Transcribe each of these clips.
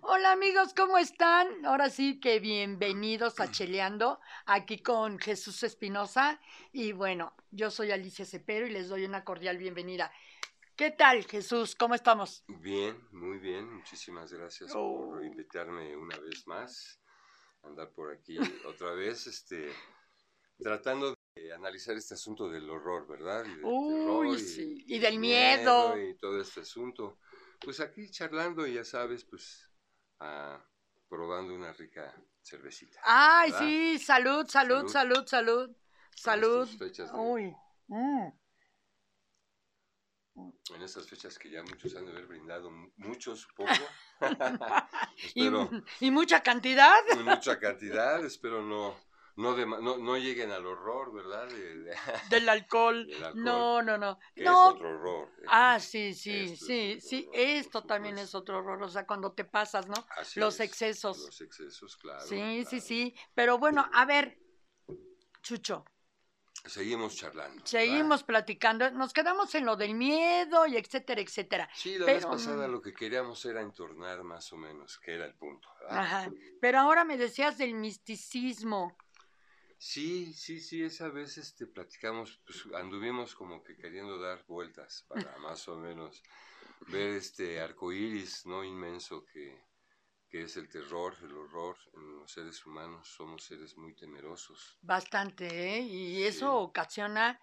Hola amigos, ¿cómo están? Ahora sí que bienvenidos a Cheleando, aquí con Jesús Espinosa. Y bueno, yo soy Alicia Cepero y les doy una cordial bienvenida. ¿Qué tal, Jesús? ¿Cómo estamos? Bien, muy bien. Muchísimas gracias Oh. por invitarme una vez más. Andar por aquí otra vez, este, tratando de analizar este asunto del horror, ¿verdad? Y del Uy, terror sí, y del miedo. Y todo este asunto. Pues aquí charlando, y ya sabes, pues, ah, probando una rica cervecita. Ay, ¿verdad? sí, salud, salud, salud, salud. Salud. de- Uy. mm. En estas fechas que ya muchos han de haber brindado, mu- muchos, supongo. Y, Espero y mucha cantidad. mucha cantidad, espero no, no, dema- no, no lleguen al horror, ¿verdad? De- de- Del alcohol. Del alcohol. No, no, no. No. es otro horror. Ah, sí, sí, Esto sí, sí. horror, Esto también es otro horror. O sea, cuando te pasas, ¿no? Así los es, excesos. Los excesos, claro. Sí, sí, claro. sí. Pero bueno, a ver, Chucho, Seguimos charlando. ¿verdad? seguimos platicando. Nos quedamos en lo del miedo y etcétera, etcétera. Sí, la pero, vez pasada mm. lo que queríamos era entornar más o menos, que era el punto. ¿verdad? Ajá. Pero ahora me decías del misticismo. Sí, sí, sí, esa vez este, platicamos, pues anduvimos como que queriendo dar vueltas para más o menos ver este arco iris, ¿no? Inmenso que, que es el terror, el horror en los seres humanos. Somos seres muy temerosos. Bastante, ¿eh? Y Sí. eso ocasiona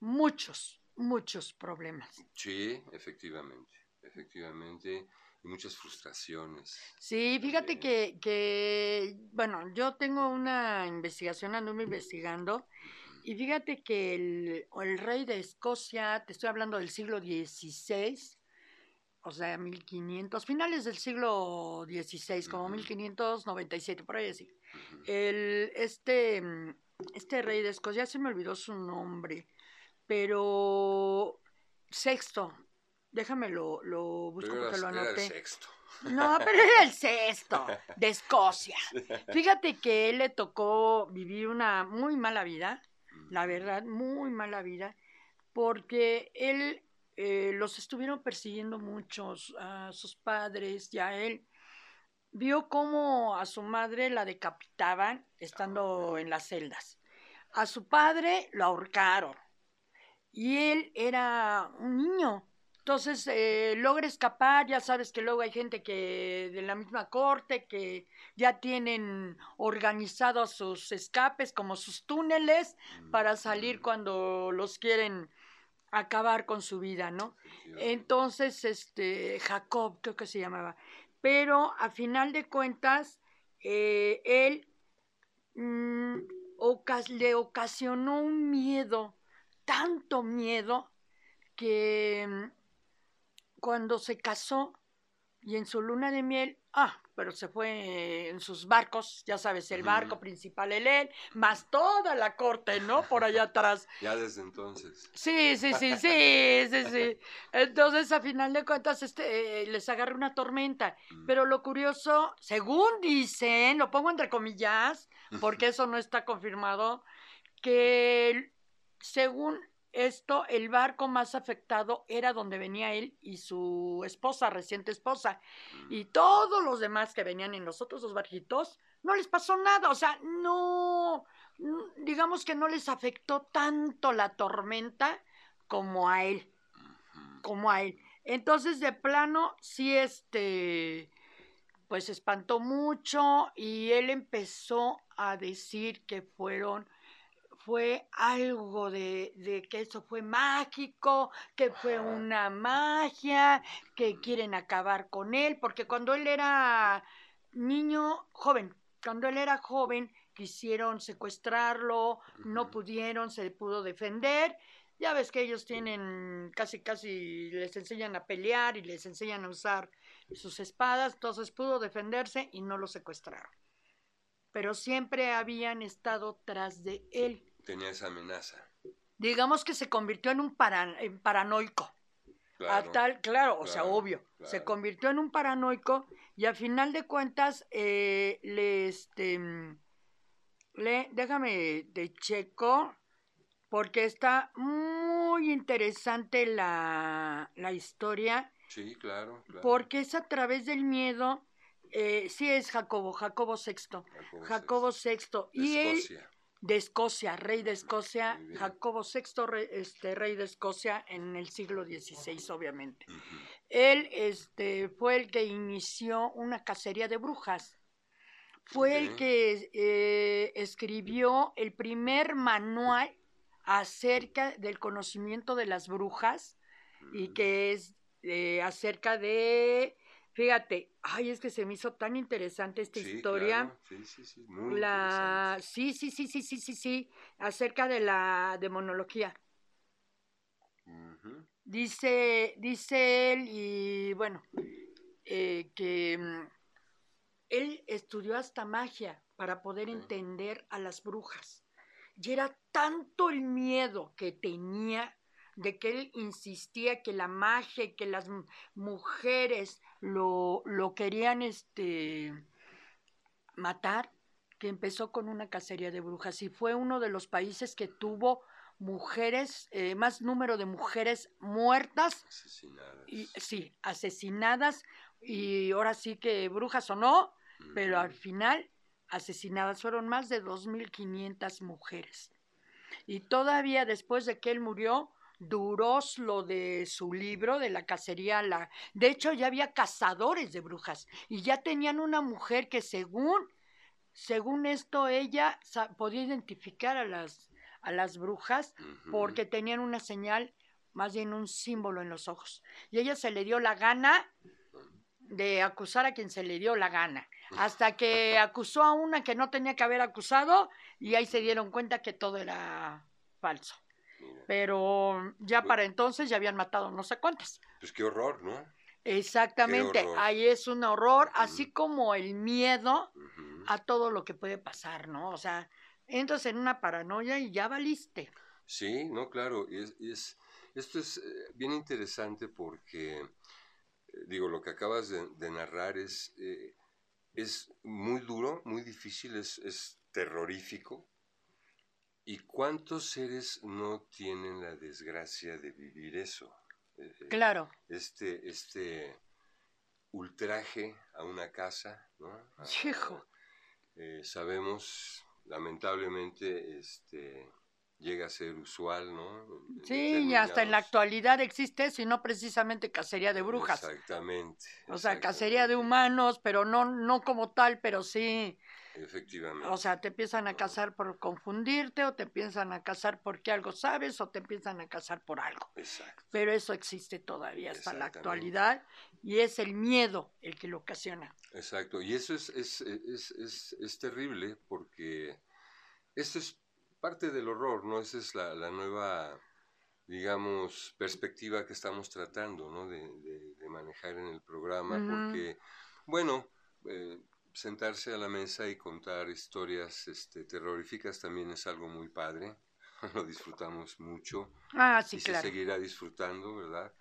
muchos, muchos problemas. Sí, efectivamente, efectivamente, y muchas frustraciones. Sí, fíjate que, que, bueno, yo tengo una investigación, anduve investigando, y fíjate que el, el rey de Escocia, te estoy hablando del siglo XVI, o sea, 1500, finales del siglo XVI, como Ujú. 1597, por ahí así. El, este, mm, este rey de Escocia, se me olvidó su nombre, pero sexto, déjame lo, lo busco Pero porque lo era, era el anoté. sexto. No, pero era el sexto de Escocia. Fíjate que él le tocó vivir una muy mala vida, la verdad, muy mala vida, porque él eh, los estuvieron persiguiendo muchos, a sus padres y a él. Vio cómo a su madre la decapitaban estando en las celdas. A su padre lo ahorcaron. Y él era un niño. Entonces eh, logra escapar, ya sabes que luego hay gente que de la misma corte que ya tienen organizados sus escapes como sus túneles para salir Ujú. cuando los quieren acabar con su vida, ¿no? Entonces, este, Jacob, creo que se llamaba. Pero a final de cuentas, eh, él mm, ocas- le ocasionó un miedo, tanto miedo, que mm, cuando se casó y en su luna de miel, ah, pero se fue en sus barcos, ya sabes, el barco principal, el él, más toda la corte, ¿no? Por allá atrás. Ya desde entonces. Sí, sí, sí, sí, sí, sí. Entonces, a final de cuentas, este, eh, les agarra una tormenta. Pero lo curioso, según dicen, lo pongo entre comillas, porque eso no está confirmado, que según esto, el barco más afectado era donde venía él y su esposa, reciente esposa. Y todos los demás que venían en los otros dos barquitos, no les pasó nada. O sea, no, mm, digamos que no les afectó tanto la tormenta como a él, como a él. Entonces, de plano, sí, este, pues espantó mucho y él empezó a decir que fueron fue algo de, de que eso fue mágico, que fue una magia, que quieren acabar con él, porque cuando él era niño, joven, cuando él era joven, quisieron secuestrarlo, no pudieron, se pudo defender. Ya ves que ellos tienen casi, casi les enseñan a pelear y les enseñan a usar sus espadas, entonces pudo defenderse y no lo secuestraron. Pero siempre habían estado tras de él. Tenía esa amenaza. Digamos que se convirtió en un paran- en paranoico. Claro. A tal, claro, o sea, claro, obvio. Se convirtió en un paranoico y a final de cuentas, eh, le, este, le, déjame de checo, porque está muy interesante la, la historia. Sí, claro, claro. Porque es a través del miedo. Eh, sí es Jacobo, Jacobo VI. Jacobo, VI. Y él, de Escocia, rey de Escocia, Jacobo VI, rey, este, rey de Escocia en el siglo XVI, obviamente. Él este, fue el que inició una cacería de brujas. Fue el que eh, escribió el primer manual acerca del conocimiento de las brujas y mm. que es eh, acerca de Fíjate, ay, es que se me hizo tan interesante esta historia. Sí, sí, sí, muy la... Sí, sí, sí, sí, sí, sí, sí, acerca de la demonología. Dice, dice él, y bueno, eh, que mm, él estudió hasta magia para poder entender a las brujas. Y era tanto el miedo que tenía de que él insistía que la magia y que las mujeres lo, lo querían este, matar, que empezó con una cacería de brujas y fue uno de los países que tuvo mujeres, eh, más número de mujeres muertas. Asesinadas. Y, sí, asesinadas y ahora sí que brujas o no, pero al final asesinadas fueron más de 2.500 mujeres. Y todavía después de que él murió, duró lo de su libro de la cacería. La... De hecho, ya había cazadores de brujas y ya tenían una mujer que según, según esto, ella podía identificar a las, a las brujas porque tenían una señal, más bien un símbolo en los ojos. Y ella se le dio la gana de acusar a quien se le dio la gana, hasta que acusó a una que no tenía que haber acusado y ahí se dieron cuenta que todo era falso. Pero ya para entonces ya habían matado no sé cuántas. Pues qué horror, ¿no? Exactamente, ahí es un horror, así como el miedo a todo lo que puede pasar, ¿no? O sea, entras en una paranoia y ya valiste. Sí, no, claro, y es, esto es eh, bien interesante porque, eh, digo, lo que acabas de, narrar es, eh, es muy duro, muy difícil, es, es terrorífico, ¿Y cuántos seres no tienen la desgracia de vivir eso? Eh, eh, claro. Este, este ultraje a una casa, ¿no? Hijo. Eh, sabemos, lamentablemente, este, llega a ser usual, ¿no? sí, y hasta en la actualidad existe eso y no precisamente cacería de brujas. Exactamente. O sea, cacería de humanos, pero no, no como tal, pero sí Efectivamente. O sea, te empiezan a casar por confundirte, o te empiezan a casar porque algo sabes, o te empiezan a casar por algo. Exacto. Pero eso existe todavía hasta la actualidad y es el miedo el que lo ocasiona. Exacto, y eso es, es, es, es, es terrible porque esto es parte del horror, ¿no? Esa es la, la nueva, digamos, perspectiva que estamos tratando, ¿no? De, de, manejar en el programa, porque, bueno, eh, sentarse a la mesa y contar historias este, terroríficas también es algo muy padre. Lo disfrutamos mucho. Ah, sí, y se seguirá disfrutando, ¿verdad?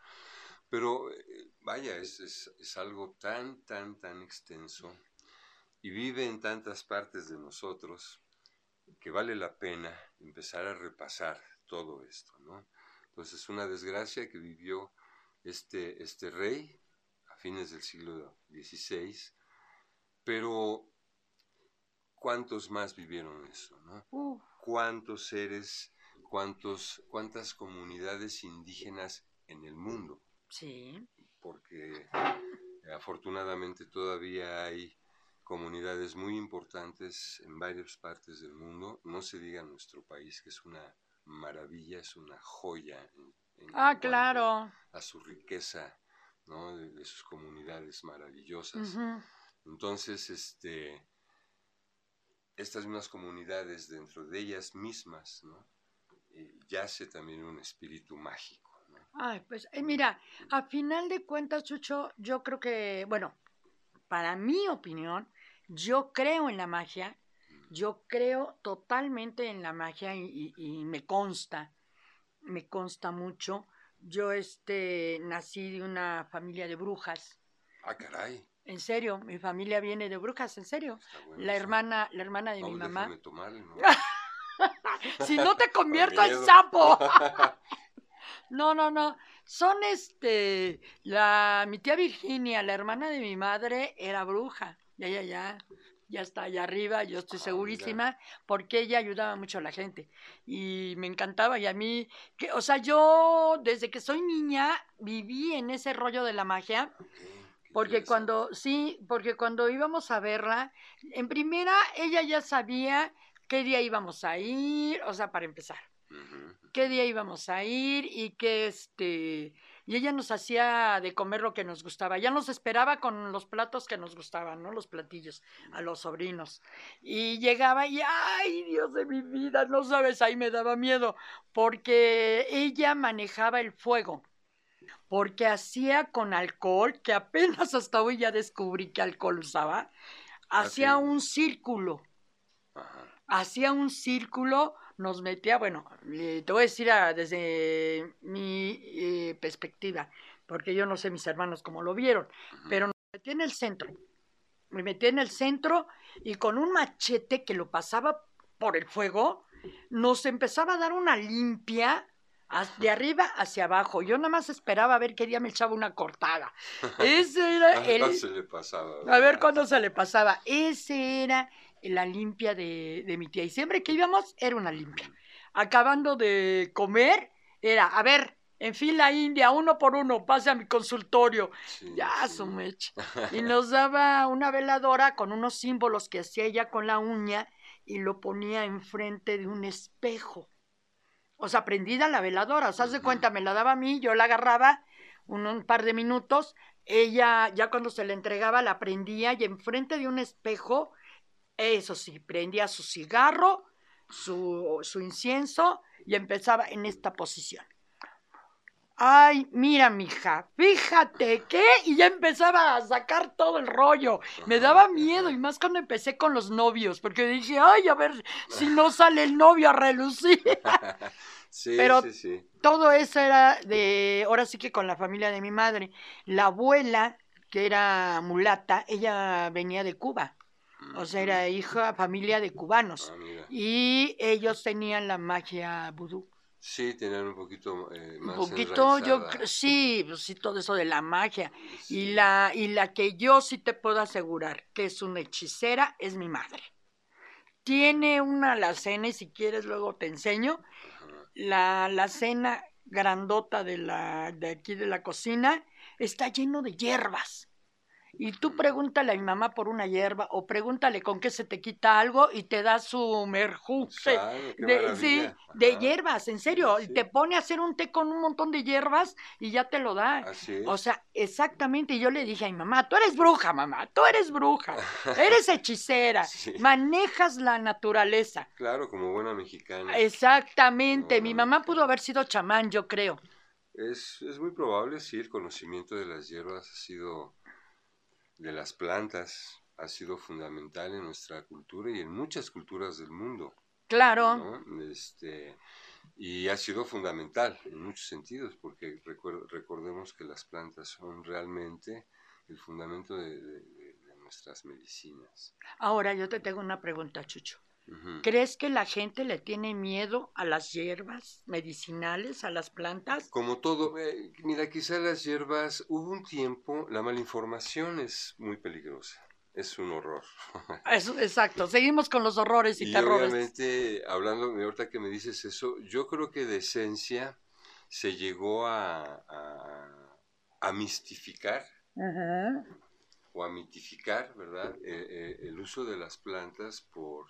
Pero eh, vaya, es, es, es, algo tan, tan, tan extenso y vive en tantas partes de nosotros que vale la pena empezar a repasar todo esto, ¿no? Entonces, es una desgracia que vivió este, este rey a fines del siglo XVI pero, ¿cuántos más vivieron eso? ¿no? ¿Cuántos seres, cuántos, cuántas comunidades indígenas en el mundo? Sí. Porque afortunadamente todavía hay comunidades muy importantes en varias partes del mundo, no se diga nuestro país, que es una maravilla, es una joya. En, ah, claro. A su riqueza, ¿no? De, sus comunidades maravillosas. Entonces, este, estas mismas comunidades dentro de ellas mismas, ¿no? Eh, yace también un espíritu mágico. ¿no? Ay, pues eh, mira, a final de cuentas, Chucho, yo creo que, bueno, para mi opinión, yo creo en la magia, yo creo totalmente en la magia y, y, me consta, me consta mucho. Yo este, nací de una familia de brujas. Ah, caray. En serio, mi familia viene de brujas, en serio. la hermana, la hermana de mi mamá. Tomar, ¿no? si no te convierto en sapo. No, no, no. Son este, la, mi tía Virginia, la hermana de mi madre, era bruja. Ya, ya, ya. Ya está allá arriba, yo estoy Ah, segurísima, porque ella ayudaba mucho a la gente. Y me encantaba. Y a mí, que, o sea, yo desde que soy niña viví en ese rollo de la magia. Porque cuando, sí, porque cuando íbamos a verla, en primera ella ya sabía qué día íbamos a ir, o sea, para empezar, qué día íbamos a ir y que este, y ella nos hacía de comer lo que nos gustaba, ya nos esperaba con los platos que nos gustaban, ¿no? Los platillos a los sobrinos. Y llegaba y, ay, Dios de mi vida, no sabes, ahí me daba miedo, porque ella manejaba el fuego porque hacía con alcohol, que apenas hasta hoy ya descubrí que alcohol usaba, hacía sí? un círculo, hacía un círculo, nos metía, bueno, le- te voy a decir ah, desde mi eh, perspectiva, porque yo no sé mis hermanos cómo lo vieron, pero nos metía en el centro, me metía en el centro y con un machete que lo pasaba por el fuego, nos empezaba a dar una limpia de arriba hacia abajo. Yo nada más esperaba a ver qué día me echaba una cortada. Ese era el... se le pasaba. A ver cuándo se le pasaba. Ese era la limpia de, de mi tía. Y siempre que íbamos, era una limpia. Acabando de comer, era, a ver, en fila india, uno por uno, pase a mi consultorio. Sí, Ya, sí. su mecha. Y nos daba una veladora con unos símbolos que hacía ella con la uña y lo ponía enfrente de un espejo. O sea, prendida la veladora. O sea, cuenta, me la daba a mí, yo la agarraba un, un par de minutos, ella ya cuando se la entregaba la prendía y enfrente de un espejo, eso sí, prendía su cigarro, su, su incienso y empezaba en esta posición. Ay, mira, mija, fíjate que, y ya empezaba a sacar todo el rollo. Me daba miedo, y más cuando empecé con los novios, porque dije, ay, a ver si no sale el novio a relucir. sí, Pero- sí, sí. Todo eso era de, ahora sí que con la familia de mi madre. La abuela, que era mulata, ella venía de Cuba, o sea, era hija, familia de cubanos. Ah. Y ellos tenían la magia vudú. Sí, tenían un poquito eh, Un más poquito, yo enraizada. sí, pues sí, todo eso de la magia. Sí. Y la, y la que yo sí te puedo asegurar que es una hechicera es mi madre. Tiene una alacena y si quieres luego te enseño. Ajá. La alacena grandota de, la, de aquí de la cocina está lleno de hierbas. Y tú pregúntale a mi mamá por una hierba o pregúntale con qué se te quita algo y te da su qué De, sí, de hierbas, en serio. y. Te pone a hacer un té con un montón de hierbas y ya te lo da. Así es. O sea, exactamente. Y yo le dije a mi mamá, tú eres bruja, mamá, tú eres bruja, eres hechicera, Sí. manejas la naturaleza. Claro, como buena mexicana. Exactamente. No, Mi mamá pudo haber sido chamán, yo creo. Es, es muy probable, sí, el conocimiento de las hierbas ha sido, de las plantas, ha sido fundamental en nuestra cultura y en muchas culturas del mundo, Claro. ¿no? Este, y ha sido fundamental en muchos sentidos, porque recuer- recordemos que las plantas son realmente el fundamento de, de- de- de nuestras medicinas. Ahora yo te tengo una pregunta, Chucho. ¿Crees que la gente le tiene miedo a las hierbas medicinales, a las plantas? Como todo, eh, mira, quizá las hierbas, hubo un tiempo, la malinformación es muy peligrosa, es un horror. Eso, exacto. Seguimos con los horrores y, Y terrores. obviamente, hablando, ahorita que me dices eso, yo creo que de esencia se llegó a, a, a mistificar o a mitificar, ¿verdad? Eh, eh, el uso de las plantas por...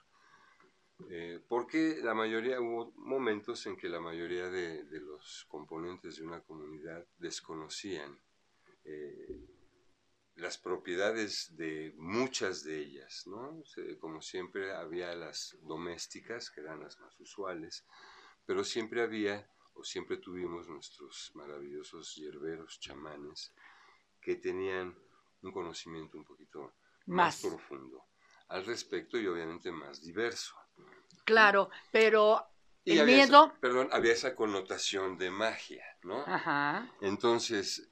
eh, porque la mayoría, hubo momentos en que la mayoría de, de los componentes de una comunidad desconocían eh, las propiedades de muchas de ellas, ¿no? Como siempre había las domésticas, que eran las más usuales, pero siempre había, o siempre tuvimos nuestros maravillosos hierberos chamanes, que tenían un conocimiento un poquito más, Más. profundo al respecto y obviamente más diverso. Claro, pero Y el había esa- miedo. perdón, había esa connotación de magia, ¿no? Ajá. Entonces,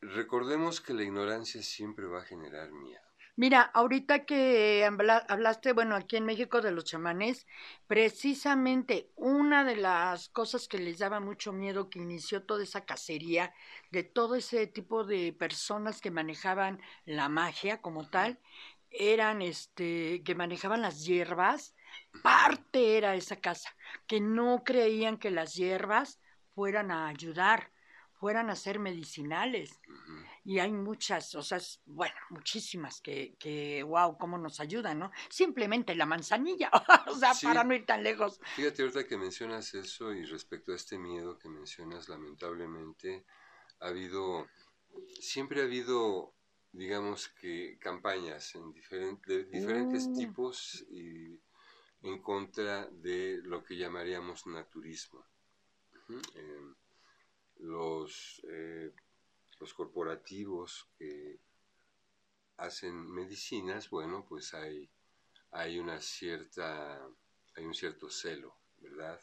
recordemos que la ignorancia siempre va a generar miedo. Mira, ahorita que hablaste, bueno, aquí en México de los chamanes, precisamente una de las cosas que les daba mucho miedo que inició toda esa cacería de todo ese tipo de personas que manejaban la magia como tal, eran este que manejaban las hierbas, parte era esa casa, que no creían que las hierbas fueran a ayudar, fueran a ser medicinales y hay muchas, o sea, bueno, muchísimas que, que, wow, cómo nos ayudan, ¿no? Simplemente la manzanilla, o sea, para no ir tan lejos. Fíjate ahorita que mencionas eso y respecto a este miedo que mencionas, lamentablemente ha habido, siempre ha habido, digamos que campañas en de diferentes uh. tipos y en contra de lo que llamaríamos naturismo. Em, los eh, los corporativos que hacen medicinas, bueno, pues hay, hay una cierta, hay un cierto celo, ¿verdad?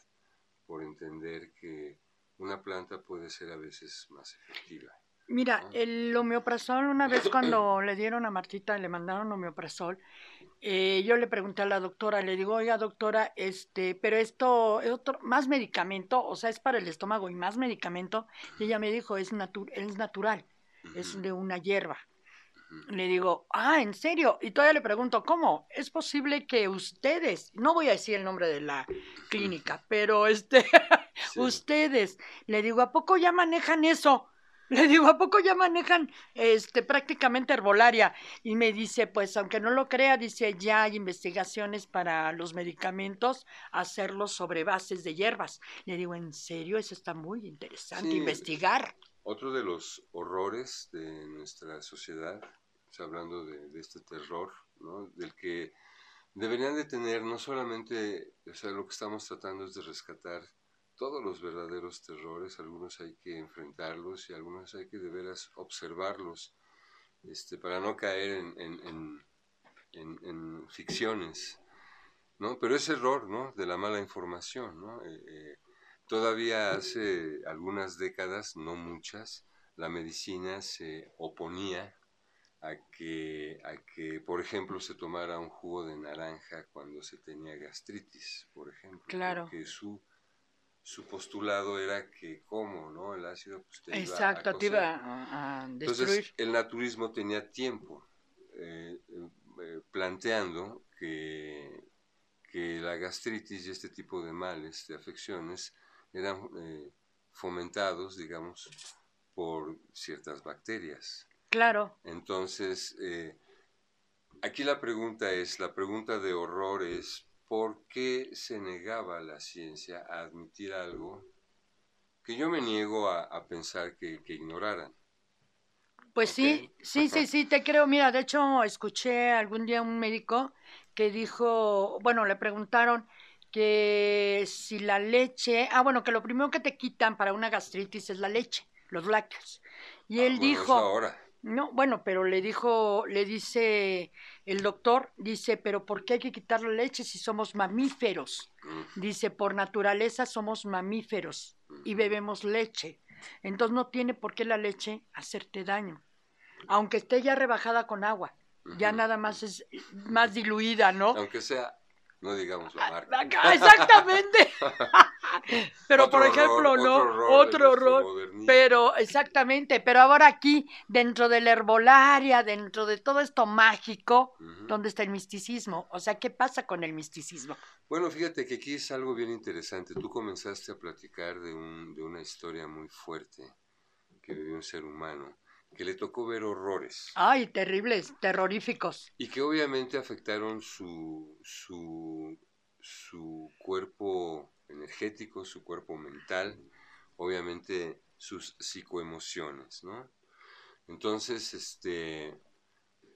Por entender que una planta puede ser a veces más efectiva. Mira, el homeoprazol, una vez cuando le dieron a Martita, le mandaron homeoprazol, eh, yo le pregunté a la doctora, le digo, oiga doctora, este, pero esto es otro, más medicamento, o sea, es para el estómago y más medicamento, y ella me dijo, es, es natural, es de una hierba. Le digo, ah, ¿en serio? Y todavía le pregunto, ¿cómo? ¿Es posible que ustedes, no voy a decir el nombre de la clínica, pero este, ustedes, le digo, ¿a poco ya manejan eso? Le digo, ¿a poco ya manejan este prácticamente herbolaria? Y me dice, pues aunque no lo crea, dice, ya hay investigaciones para los medicamentos, hacerlos sobre bases de hierbas. Le digo, ¿en serio? Eso está muy interesante, investigar. Otro de los horrores de nuestra sociedad, hablando de, de, este terror, ¿no? del que deberían de tener no solamente, o sea, lo que estamos tratando es de rescatar todos los verdaderos terrores, algunos hay que enfrentarlos y algunos hay que de veras observarlos este, para no caer en, en, ficciones. ¿no? Pero ese error ¿no? de la mala información, ¿no? Eh, eh, todavía hace algunas décadas, no muchas, la medicina se oponía a que, a que, por ejemplo, se tomara un jugo de naranja cuando se tenía gastritis, por ejemplo. Claro. Porque su su postulado era que cómo, ¿no? El ácido pues, te Exacto, iba a te iba a, destruir. Entonces, el naturismo tenía tiempo eh, eh, planteando que, que la gastritis y este tipo de males, de afecciones, eran eh, fomentados, digamos, por ciertas bacterias. Claro. Entonces, aquí la pregunta es, la pregunta de horror es, ¿por qué se negaba la ciencia a admitir algo que yo me niego a, pensar que, ignoraran? Pues sí, sí, sí, sí, te creo. Mira, de hecho, escuché algún día un médico que dijo, bueno, le preguntaron que si la leche, ah, bueno, que lo primero que te quitan para una gastritis es la leche, los lácteos. Y él ah, dijo, ahora. No, bueno, pero le dijo, le dice el doctor, dice, pero ¿por qué hay que quitar la leche si somos mamíferos? Dice, por naturaleza somos mamíferos y bebemos leche. Entonces no tiene por qué la leche hacerte daño, aunque esté ya rebajada con agua. Ya nada más es más diluida, ¿no? Aunque sea no digamos la marca. Exactamente. pero por ejemplo, no, otro horror. Pero exactamente, pero ahora aquí, dentro de la herbolaria, dentro de todo esto mágico, ¿dónde está el misticismo? O sea, ¿qué pasa con el misticismo? Bueno, fíjate que aquí es algo bien interesante. Tú comenzaste a platicar de, un, de una historia muy fuerte que vivió un ser humano que le tocó ver horrores. Ay, terribles, terroríficos. Y que obviamente afectaron su, su, su cuerpo energético, su cuerpo mental, obviamente sus psicoemociones, ¿no? Entonces, este,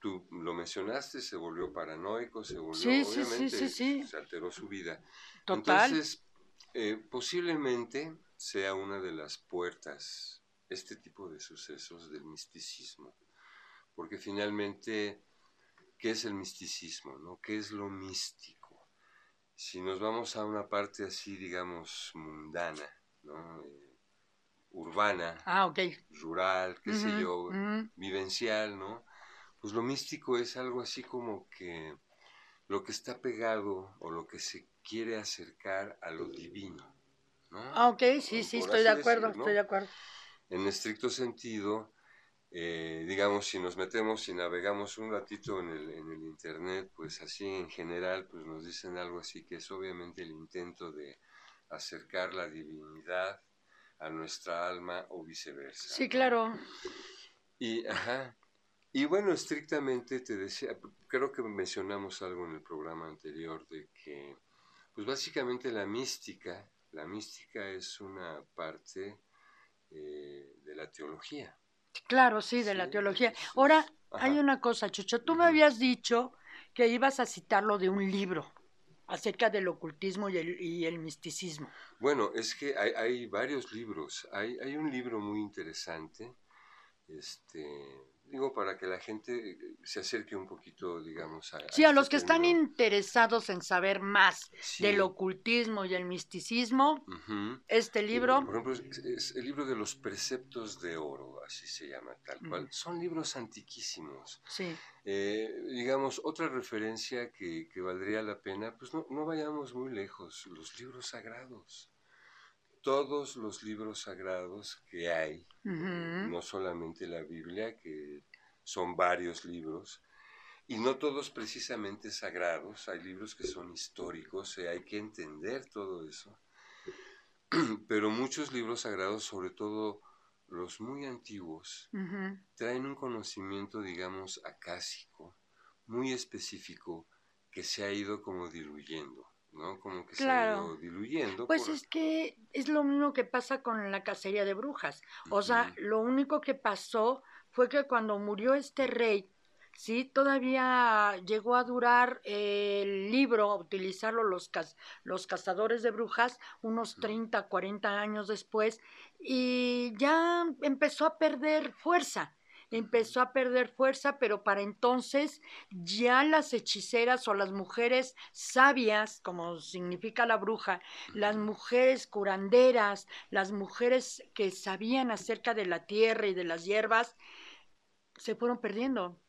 tú lo mencionaste, se volvió paranoico, se volvió, sí, obviamente, sí, se alteró su vida. Total. Entonces, eh, posiblemente sea una de las puertas este tipo de sucesos del misticismo. Porque finalmente, ¿qué es el misticismo? No? ¿Qué es lo místico? Si nos vamos a una parte así, digamos, mundana, ¿no? Eh, urbana, ah, okay. rural, qué sé yo, vivencial, ¿no? pues lo místico es algo así como que lo que está pegado o lo que se quiere acercar a lo divino. ¿no? Ah, ok, sí, sí, estoy de acuerdo, estoy de acuerdo. En estricto sentido, eh, digamos, si nos metemos y navegamos un ratito en el, en el Internet, pues así en general, pues nos dicen algo así que es obviamente el intento de acercar la divinidad a nuestra alma o viceversa. Sí, claro. Y, ajá, y bueno, estrictamente te decía, creo que mencionamos algo en el programa anterior de que, pues básicamente la mística, la mística es una parte eh, de la teología. Claro, sí, de la teología. Ahora, hay una cosa, Chucho, tú me habías dicho que ibas a citarlo de un libro acerca del ocultismo y el, y el misticismo. Bueno, es que hay, hay varios libros. Hay, hay un libro muy interesante, este, digo, para que la gente eh, se acerque un poquito, digamos, a... Sí, a, los este que están interesados en saber más del ocultismo y el misticismo, este libro... Por ejemplo, es, el libro de los preceptos de oro, así se llama, tal cual. Son libros antiquísimos. Sí. Eh, digamos, otra referencia que, que, valdría la pena, pues no, no vayamos muy lejos, los libros sagrados todos los libros sagrados que hay, no solamente la Biblia, que son varios libros, y no todos precisamente sagrados, hay libros que son históricos, y hay que entender todo eso, pero muchos libros sagrados, sobre todo los muy antiguos, traen un conocimiento, digamos, acásico, muy específico, que se ha ido como diluyendo. ¿No? Como que se ha ido diluyendo. Pues es que es lo mismo que pasa con la cacería de brujas. O sea, lo único que pasó fue que cuando murió este rey, sí, todavía llegó a durar el libro, a utilizarlo los, los cazadores de brujas, unos 30, 40 años después, y ya empezó a perder fuerza empezó a perder fuerza, pero para entonces ya las hechiceras o las mujeres sabias, como significa la bruja, las mujeres curanderas, las mujeres que sabían acerca de la tierra y de las hierbas, se fueron perdiendo.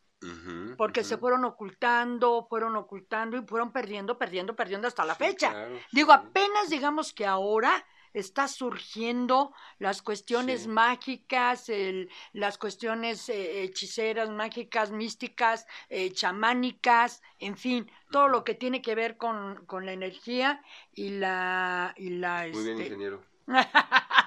porque se fueron ocultando, fueron ocultando y fueron perdiendo, perdiendo, perdiendo hasta la fecha. Digo, apenas digamos que ahora está surgiendo las cuestiones mágicas, el, las cuestiones eh, hechiceras, mágicas, místicas, eh, chamánicas, en fin, todo lo que tiene que ver con, con la energía y la... Y la Muy bien, este ingeniero.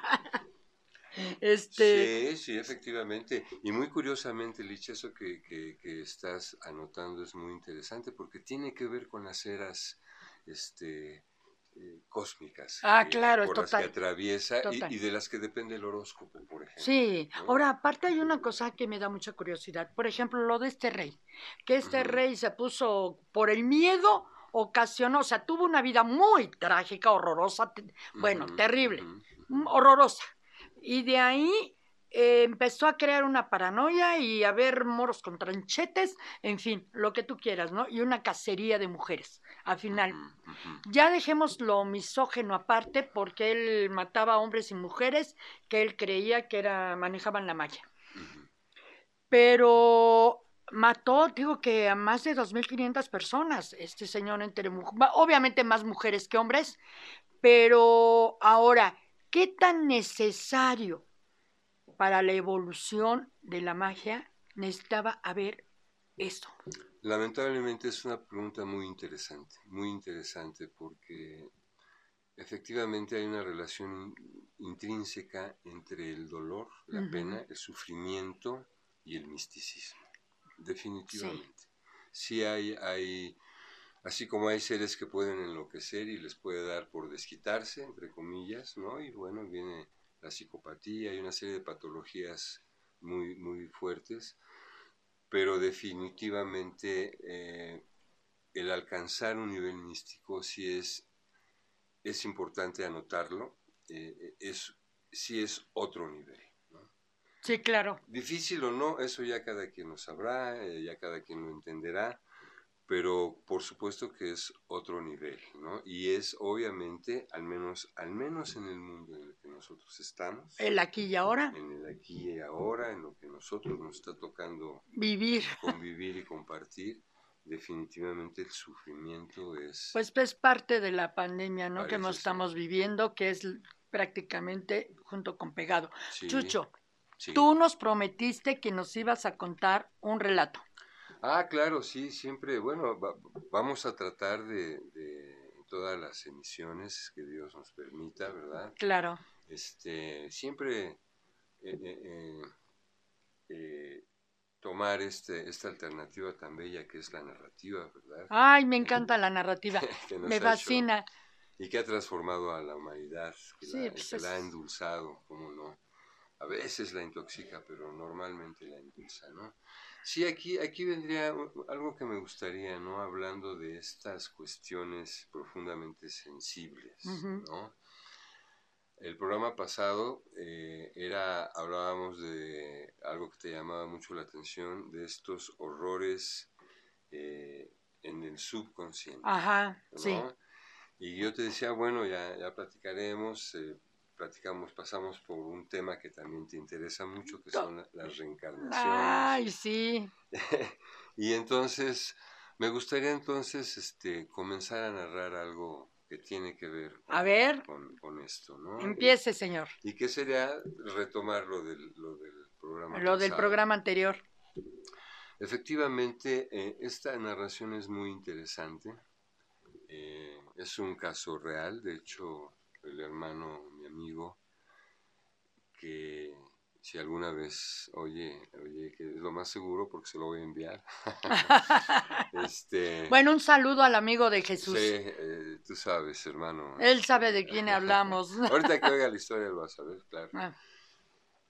Este... Sí, sí, efectivamente. Y muy curiosamente, Lich, eso que, que, que, estás anotando es muy interesante porque tiene que ver con las eras este, eh, cósmicas. Ah, claro, por las que atraviesa y, de las que depende el horóscopo, por ejemplo. Sí, ahora aparte hay una cosa que me da mucha curiosidad, por ejemplo, lo de este rey, que este rey se puso por el miedo ocasionó, o sea, tuvo una vida muy trágica, horrorosa, bueno, terrible, horrorosa. Y de ahí eh, empezó a crear una paranoia y a ver moros con tranchetes, en fin, lo que tú quieras, ¿no? Y una cacería de mujeres, al final. Ya dejemos lo misógeno aparte, porque él mataba a hombres y mujeres que él creía que era, manejaban la magia. Pero mató, digo que a más de 2.500 personas, este señor entre obviamente más mujeres que hombres, pero ahora, ¿qué tan necesario para la evolución de la magia necesitaba haber esto? Lamentablemente es una pregunta muy interesante, muy interesante porque efectivamente hay una relación intrínseca entre el dolor, la pena, el sufrimiento y el misticismo. Definitivamente. Sí. hay, hay, así como hay seres que pueden enloquecer y les puede dar por desquitarse, entre comillas, ¿no? Y bueno, viene la psicopatía y una serie de patologías muy, muy fuertes, pero definitivamente eh, el alcanzar un nivel místico sí es, es importante anotarlo, eh, es, sí es otro nivel. Sí, claro. Difícil o no, eso ya cada quien lo sabrá, eh, ya cada quien lo entenderá, pero por supuesto que es otro nivel, ¿no? Y es obviamente, al menos, al menos en el mundo en el que nosotros estamos. El aquí y ahora. En el aquí y ahora, en lo que nosotros nos está tocando vivir, convivir y compartir, definitivamente el sufrimiento es... Pues es parte de la pandemia, ¿no? Que estamos viviendo, que es prácticamente junto con pegado. Chucho, tú nos prometiste que nos ibas a contar un relato. Ah, claro, sí, siempre, bueno, vamos a tratar de, todas las emisiones que Dios nos permita, ¿verdad? Claro. Este, siempre eh, eh, eh, tomar este, esta alternativa tan bella que es la narrativa, ¿verdad? Ay, me encanta la narrativa, me fascina. y que ha transformado a la humanidad, que, la, pues que la ha endulzado, como no. A veces la intoxica, pero normalmente la endulza, ¿no? Sí, aquí, aquí vendría algo que me gustaría, ¿no? Hablando de estas cuestiones profundamente sensibles, ¿no? El programa pasado eh, era, hablábamos de algo que te llamaba mucho la atención, de estos horrores eh, en el subconsciente. Ajá, sí. Y yo te decía, bueno, ya, ya platicaremos, eh, platicamos, pasamos por un tema que también te interesa mucho, que son las reencarnaciones. Ay, sí. y entonces, me gustaría entonces este, comenzar a narrar algo que tiene que ver con, a ver, con, esto, ¿no? Empiece, señor. Y que sería retomar lo del, lo del programa Lo del programa anterior. Efectivamente, eh, esta narración es muy interesante. Eh, es un caso real, de hecho, el hermano, amigo, que si alguna vez oye, oye, que es lo más seguro porque se lo voy a enviar. este, bueno, un saludo al amigo de Jesús. Sí, eh, tú sabes, hermano. Él sabe de quién hablamos. Ahorita que oiga la historia lo va a saber, claro. Ah.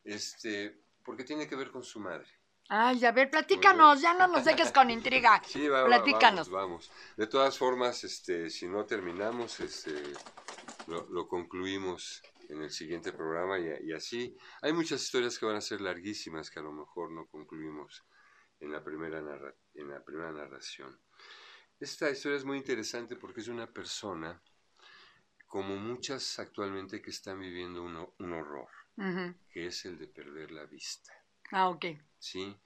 Este, porque tiene que ver con su madre. Ay, a ver, platícanos, ya no nos dejes con intriga. Sí, va, platícanos. Vamos, De todas formas, este, si no terminamos, este, lo, concluimos en el siguiente programa y, así. Hay muchas historias que van a ser larguísimas que a lo mejor no concluimos en la primera, en la primera narración. Esta historia es muy interesante porque es una persona, como muchas actualmente, que están viviendo un horror, que es el de perder la vista. Ah, ok. Sí,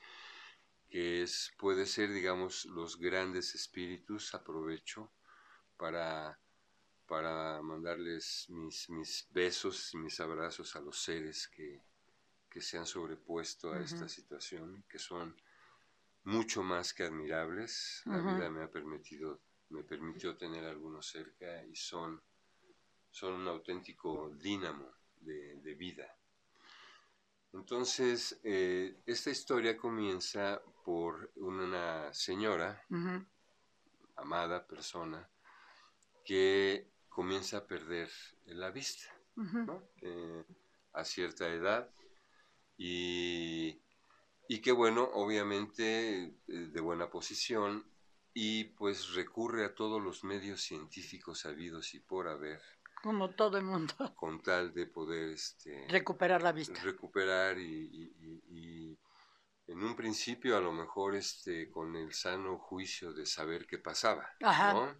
que es, puede ser, digamos, los grandes espíritus, aprovecho para para mandarles mis, mis besos y mis abrazos a los seres que, se han sobrepuesto a esta situación, que son mucho más que admirables. La vida me ha permitido, me permitió tener algunos cerca y son, son un auténtico dínamo de, vida. Entonces, eh, esta historia comienza por una señora, amada persona, que comienza a perder la vista eh, a cierta edad y, y que bueno, obviamente eh, de buena posición y pues recurre a todos los medios científicos habidos y por haber. Como todo el mundo. Con tal de poder este, recuperar la vista. Recuperar y, en un principio a lo mejor este, con el sano juicio de saber qué pasaba, ¿no?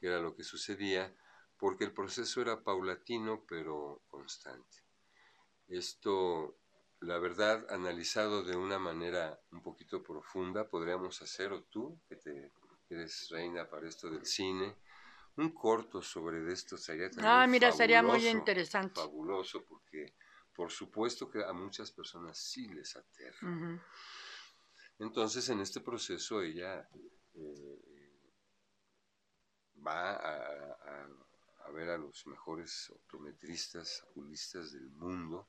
que era lo que sucedía, porque el proceso era paulatino pero constante. Esto, la verdad, analizado de una manera un poquito profunda, podríamos hacer, o tú, que te eres reina para esto del cine, un corto sobre esto sería también Ah, mira, sería muy interesante. Fabuloso, porque por supuesto que a muchas personas sí les aterra. Entonces, en este proceso ella eh, va a a ver a los mejores optometristas, oculistas del mundo.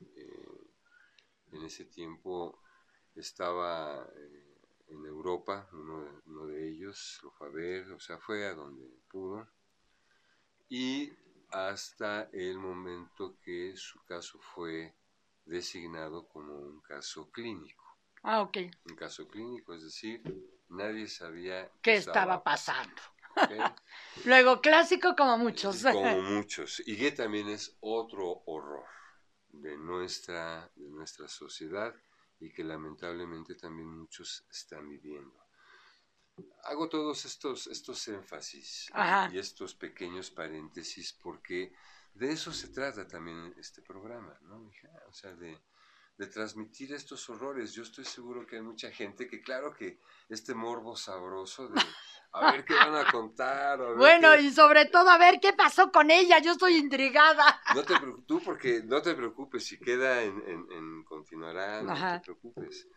Eh, en ese tiempo estaba eh, en Europa, uno de, ellos lo fue a ver, o sea, fue a donde pudo. Y hasta el momento que su caso fue designado como un caso clínico. Ah, ok. Un caso clínico, es decir, nadie sabía qué estaba pasando. Luego, clásico como muchos. Como muchos. Y que también es otro horror de nuestra, de nuestra sociedad y que lamentablemente también muchos están viviendo. hago todos estos, estos énfasis Ajá. y estos pequeños paréntesis porque de eso se trata también este programa, ¿no, mija? O sea, de, de transmitir estos horrores. Yo estoy seguro que hay mucha gente que, claro que este morbo sabroso de a ver qué van a contar. a ver Bueno, qué- y sobre todo a ver qué pasó con ella. Yo estoy intrigada. No te preocu- tú porque no te preocupes, si queda en, en- en continuará, no Ajá. te preocupes.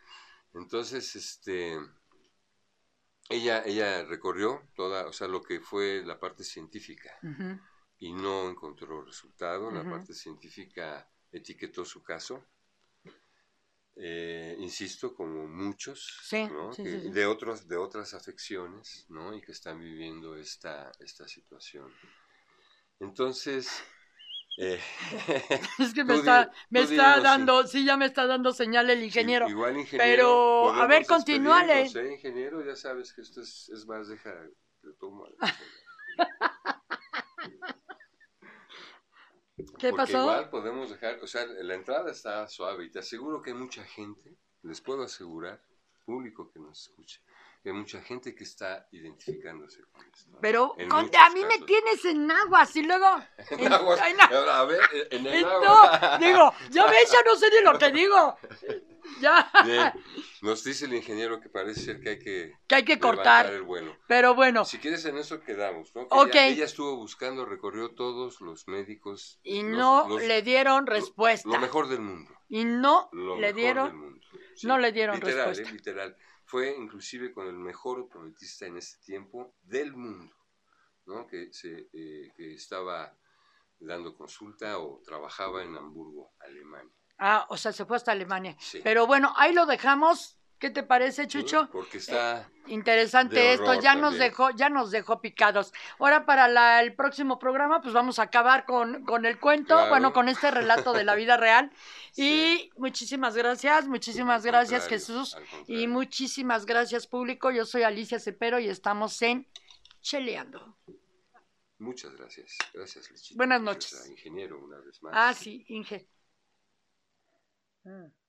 Entonces, este, ella, ella recorrió toda, o sea, lo que fue la parte científica y no encontró resultado. La parte científica etiquetó su caso. Eh, insisto, como muchos, Sí, ¿no? sí, Que- sí, sí. de otros, de otras afecciones, ¿no? Y que están viviendo esta, esta situación. Entonces, eh, Es que me está, me está dando, sí, ya me está dando señal el ingeniero. Igual ingeniero. Pero, a ver, continúale. ¿eh, ingeniero, ya sabes que esto es, es más, tomo algo. ¿Qué Porque pasó? igual podemos dejar, o sea, la entrada está suave y te aseguro que hay mucha gente, les puedo asegurar, público que nos escuche, que hay mucha gente que está identificándose con esto. Pero En a mí me tienes en aguas y luego... en- En aguas, a ver, en el agua. No, digo, ya ves, ya no sé ni lo que digo. Ya, Bien, nos dice el ingeniero que parece ser que hay que que hay que cortar. el vuelo. Pero bueno, Si quieres en eso quedamos, ¿no? Que Ok. Ella, ella estuvo buscando, recorrió todos los médicos. y los- no los- le dieron respuesta. Lo mejor del mundo. Y no Lo le dieron... del mundo. Sí. no le dieron literal, respuesta. eh, literal. Fue inclusive con el mejor optometrista en ese tiempo del mundo, ¿no? Que, se, eh, que estaba dando consulta o trabajaba en Hamburgo, Alemania. Ah, o sea, se fue hasta Alemania. Sí. Pero bueno, ahí lo dejamos. ¿Qué te parece. Chucho? Porque está... Interesante De esto, ya nos dejó, ya nos dejó picados. Ahora para la- el próximo programa, pues vamos a acabar con, con el cuento, Claro. bueno, con este relato de la vida real. Sí. Y muchísimas gracias, muchísimas Al gracias Jesús. Y muchísimas gracias público. Yo soy Alicia Cepero y estamos en Cheleando. Muchas gracias. Gracias, Lechita. Buenas Gracias noches. a ingeniero, una vez más. Ah, sí, Inge. Mm.